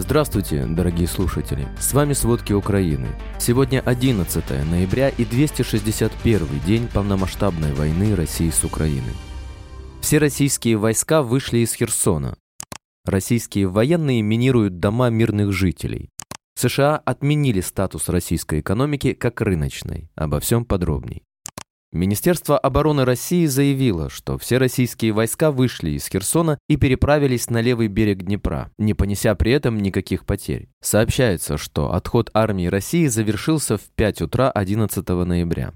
Здравствуйте, дорогие слушатели! С вами «Сводки Украины». Сегодня 11 ноября и 261 день полномасштабной войны России с Украиной. Все российские войска вышли из Херсона. Российские военные минируют дома мирных жителей. США отменили статус российской экономики как рыночной. Обо всем подробней. Министерство обороны России заявило, что все российские войска вышли из Херсона и переправились на левый берег Днепра, не понеся при этом никаких потерь. Сообщается, что отход армии России завершился в 5 утра 11 ноября.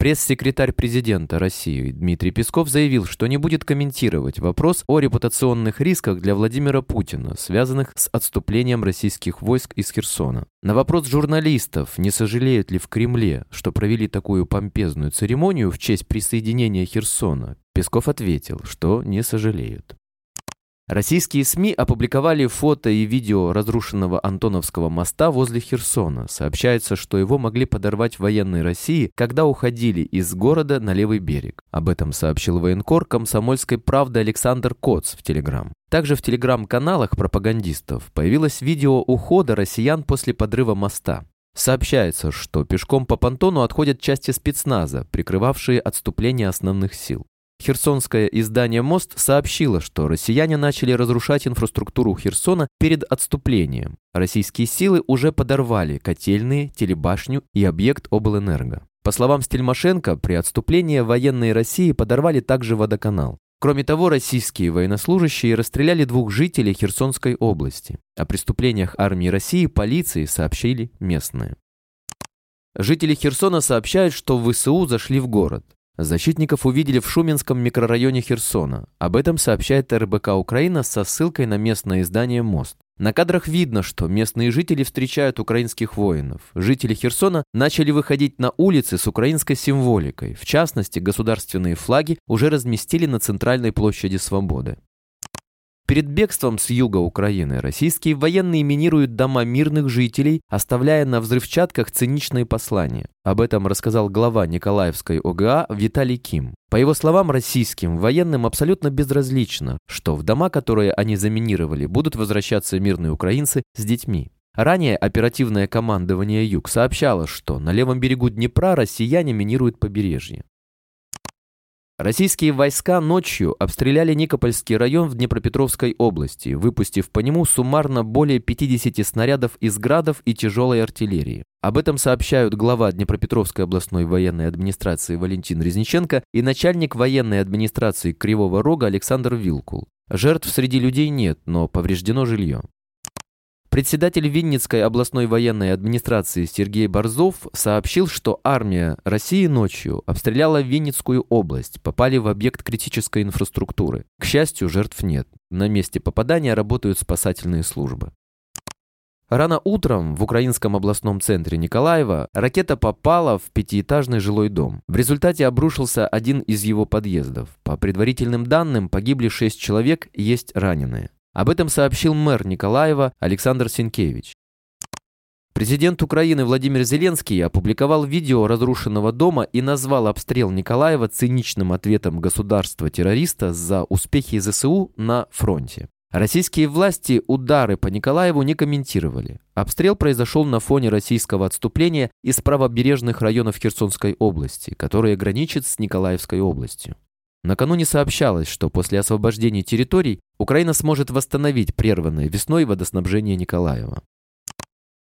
Пресс-секретарь президента России Дмитрий Песков заявил, что не будет комментировать вопрос о репутационных рисках для Владимира Путина, связанных с отступлением российских войск из Херсона. На вопрос журналистов, не сожалеют ли в Кремле, что провели такую помпезную церемонию в честь присоединения Херсона, Песков ответил, что не сожалеют. Российские СМИ опубликовали фото и видео разрушенного Антоновского моста возле Херсона. Сообщается, что его могли подорвать военные России, когда уходили из города на левый берег. Об этом сообщил военкор комсомольской правды Александр Коц в Телеграм. Также в телеграм-каналах пропагандистов появилось видео ухода россиян после подрыва моста. Сообщается, что пешком по понтону отходят части спецназа, прикрывавшие отступление основных сил. Херсонское издание «Мост» сообщило, что россияне начали разрушать инфраструктуру Херсона перед отступлением. Российские силы уже подорвали котельные, телебашню и объект облэнерго. По словам Стельмашенко, при отступлении военные России подорвали также водоканал. Кроме того, российские военнослужащие расстреляли двух жителей Херсонской области. О преступлениях армии России полиции сообщили местные. Жители Херсона сообщают, что в ВСУ зашли в город. Защитников увидели в Шуменском микрорайоне Херсона. Об этом сообщает РБК Украина со ссылкой на местное издание «Мост». На кадрах видно, что местные жители встречают украинских воинов. Жители Херсона начали выходить на улицы с украинской символикой. В частности, государственные флаги уже разместили на центральной площади Свободы. Перед бегством с юга Украины российские военные минируют дома мирных жителей, оставляя на взрывчатках циничные послания. Об этом рассказал глава Николаевской ОГА Виталий Ким. По его словам, российским военным абсолютно безразлично, что в дома, которые они заминировали, будут возвращаться мирные украинцы с детьми. Ранее оперативное командование «Юг» сообщало, что на левом берегу Днепра россияне минируют побережье. Российские войска ночью обстреляли Никопольский район в Днепропетровской области, выпустив по нему суммарно более 50 снарядов из градов и тяжелой артиллерии. Об этом сообщают глава Днепропетровской областной военной администрации Валентин Резниченко и начальник военной администрации Кривого Рога Александр Вилкул. Жертв среди людей нет, но повреждено жилье. Председатель Винницкой областной военной администрации Сергей Борзов сообщил, что армия России ночью обстреляла Винницкую область, попали в объект критической инфраструктуры. К счастью, жертв нет. На месте попадания работают спасательные службы. Рано утром в украинском областном центре Николаева ракета попала в пятиэтажный жилой дом. В результате обрушился один из его подъездов. По предварительным данным, погибли шесть человек, есть раненые. Об этом сообщил мэр Николаева Александр Сенкевич. Президент Украины Владимир Зеленский опубликовал видео разрушенного дома и назвал обстрел Николаева циничным ответом государства-террориста за успехи ЗСУ на фронте. Российские власти удары по Николаеву не комментировали. Обстрел произошел на фоне российского отступления из правобережных районов Херсонской области, которые граничат с Николаевской областью. Накануне сообщалось, что после освобождения территорий Украина сможет восстановить прерванное весной водоснабжение Николаева.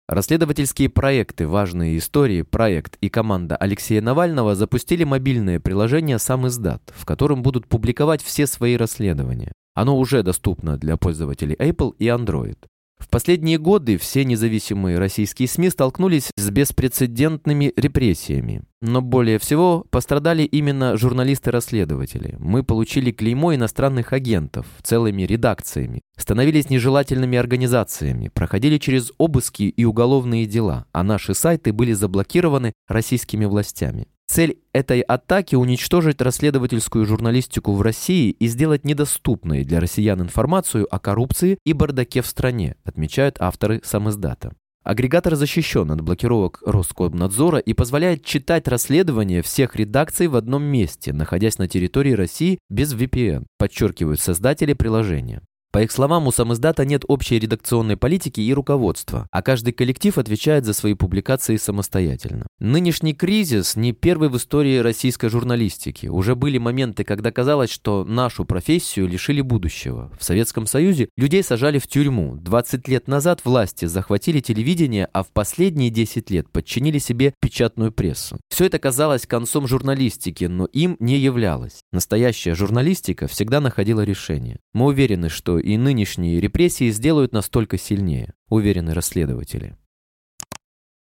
Расследовательские проекты «Важные истории», проект и команда Алексея Навального запустили мобильное приложение «Сам издат», в котором будут публиковать все свои расследования. Оно уже доступно для пользователей Apple и Android. В последние годы все независимые российские СМИ столкнулись с беспрецедентными репрессиями. Но более всего пострадали именно журналисты-расследователи. Мы получили клеймо иностранных агентов целыми редакциями, становились нежелательными организациями, проходили через обыски и уголовные дела, а наши сайты были заблокированы российскими властями. Цель этой атаки – уничтожить расследовательскую журналистику в России и сделать недоступной для россиян информацию о коррупции и бардаке в стране, отмечают авторы самиздата. Агрегатор защищен от блокировок Роскомнадзора и позволяет читать расследования всех редакций в одном месте, находясь на территории России без VPN, подчеркивают создатели приложения. По их словам, у самоиздата нет общей редакционной политики и руководства, а каждый коллектив отвечает за свои публикации самостоятельно. Нынешний кризис не первый в истории российской журналистики. Уже были моменты, когда казалось, что нашу профессию лишили будущего. В Советском Союзе людей сажали в тюрьму. 20 лет назад власти захватили телевидение, а в последние 10 лет подчинили себе печатную прессу. Все это казалось концом журналистики, но им не являлось. Настоящая журналистика всегда находила решение. Мы уверены, что и нынешние репрессии сделают нас только сильнее, уверены расследователи.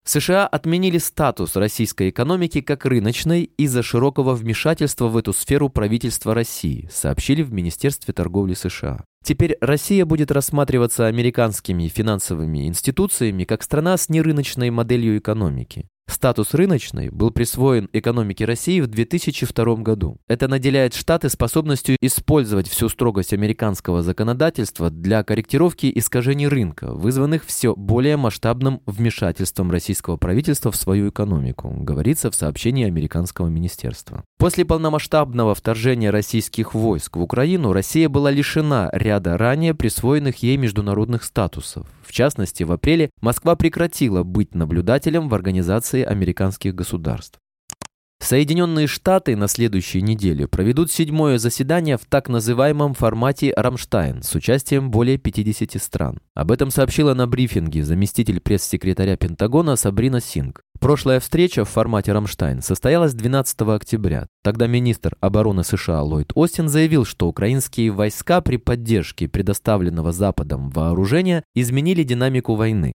США отменили статус российской экономики как рыночной из-за широкого вмешательства в эту сферу правительства России, сообщили в Министерстве торговли США. Теперь Россия будет рассматриваться американскими финансовыми институциями как страна с нерыночной моделью экономики. Статус рыночной был присвоен экономике России в 2002 году. Это наделяет Штаты способностью использовать всю строгость американского законодательства для корректировки искажений рынка, вызванных все более масштабным вмешательством российского правительства в свою экономику, говорится в сообщении американского министерства. После полномасштабного вторжения российских войск в Украину Россия была лишена ряда ранее присвоенных ей международных статусов. В частности, в апреле Москва прекратила быть наблюдателем в Организации американских государств. Соединенные Штаты на следующей неделе проведут седьмое заседание в так называемом формате «Рамштайн» с участием более 50 стран. Об этом сообщила на брифинге заместитель пресс-секретаря Пентагона Сабрина Синг. Прошлая встреча в формате «Рамштайн» состоялась 12 октября. Тогда министр обороны США Ллойд Остин заявил, что украинские войска при поддержке предоставленного Западом вооружения изменили динамику войны.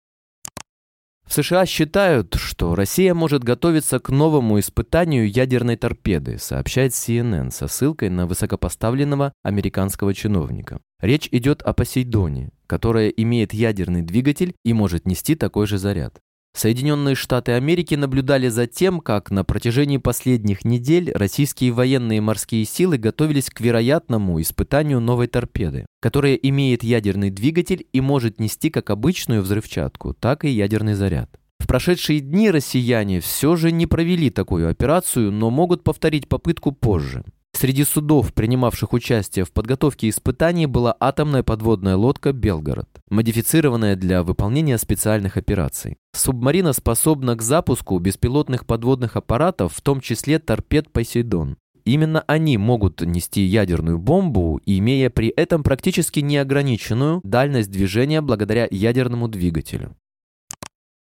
В США считают, что Россия может готовиться к новому испытанию ядерной торпеды, сообщает CNN со ссылкой на высокопоставленного американского чиновника. Речь идет о Посейдоне, которая имеет ядерный двигатель и может нести такой же заряд. Соединенные Штаты Америки наблюдали за тем, как на протяжении последних недель российские военные морские силы готовились к вероятному испытанию новой торпеды, которая имеет ядерный двигатель и может нести как обычную взрывчатку, так и ядерный заряд. В прошедшие дни россияне все же не провели такую операцию, но могут повторить попытку позже. Среди судов, принимавших участие в подготовке испытаний, была атомная подводная лодка «Белгород», модифицированная для выполнения специальных операций. Субмарина способна к запуску беспилотных подводных аппаратов, в том числе торпед «Посейдон». Именно они могут нести ядерную бомбу, имея при этом практически неограниченную дальность движения благодаря ядерному двигателю.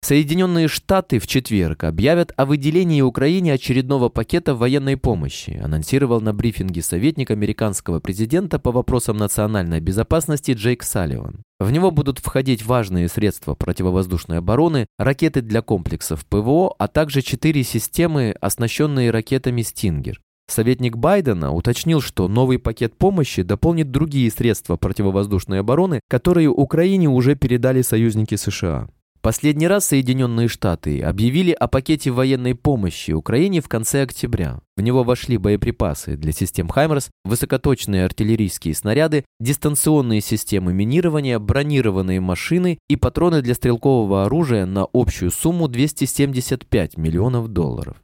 Соединенные Штаты в четверг объявят о выделении Украине очередного пакета военной помощи, анонсировал на брифинге советник американского президента по вопросам национальной безопасности Джейк Салливан. В него будут входить важные средства противовоздушной обороны, ракеты для комплексов ПВО, а также четыре системы, оснащенные ракетами «Стингер». Советник Байдена уточнил, что новый пакет помощи дополнит другие средства противовоздушной обороны, которые Украине уже передали союзники США. Последний раз Соединенные Штаты объявили о пакете военной помощи Украине в конце октября. В него вошли боеприпасы для систем «Хаймерс», высокоточные артиллерийские снаряды, дистанционные системы минирования, бронированные машины и патроны для стрелкового оружия на общую сумму 275 миллионов долларов.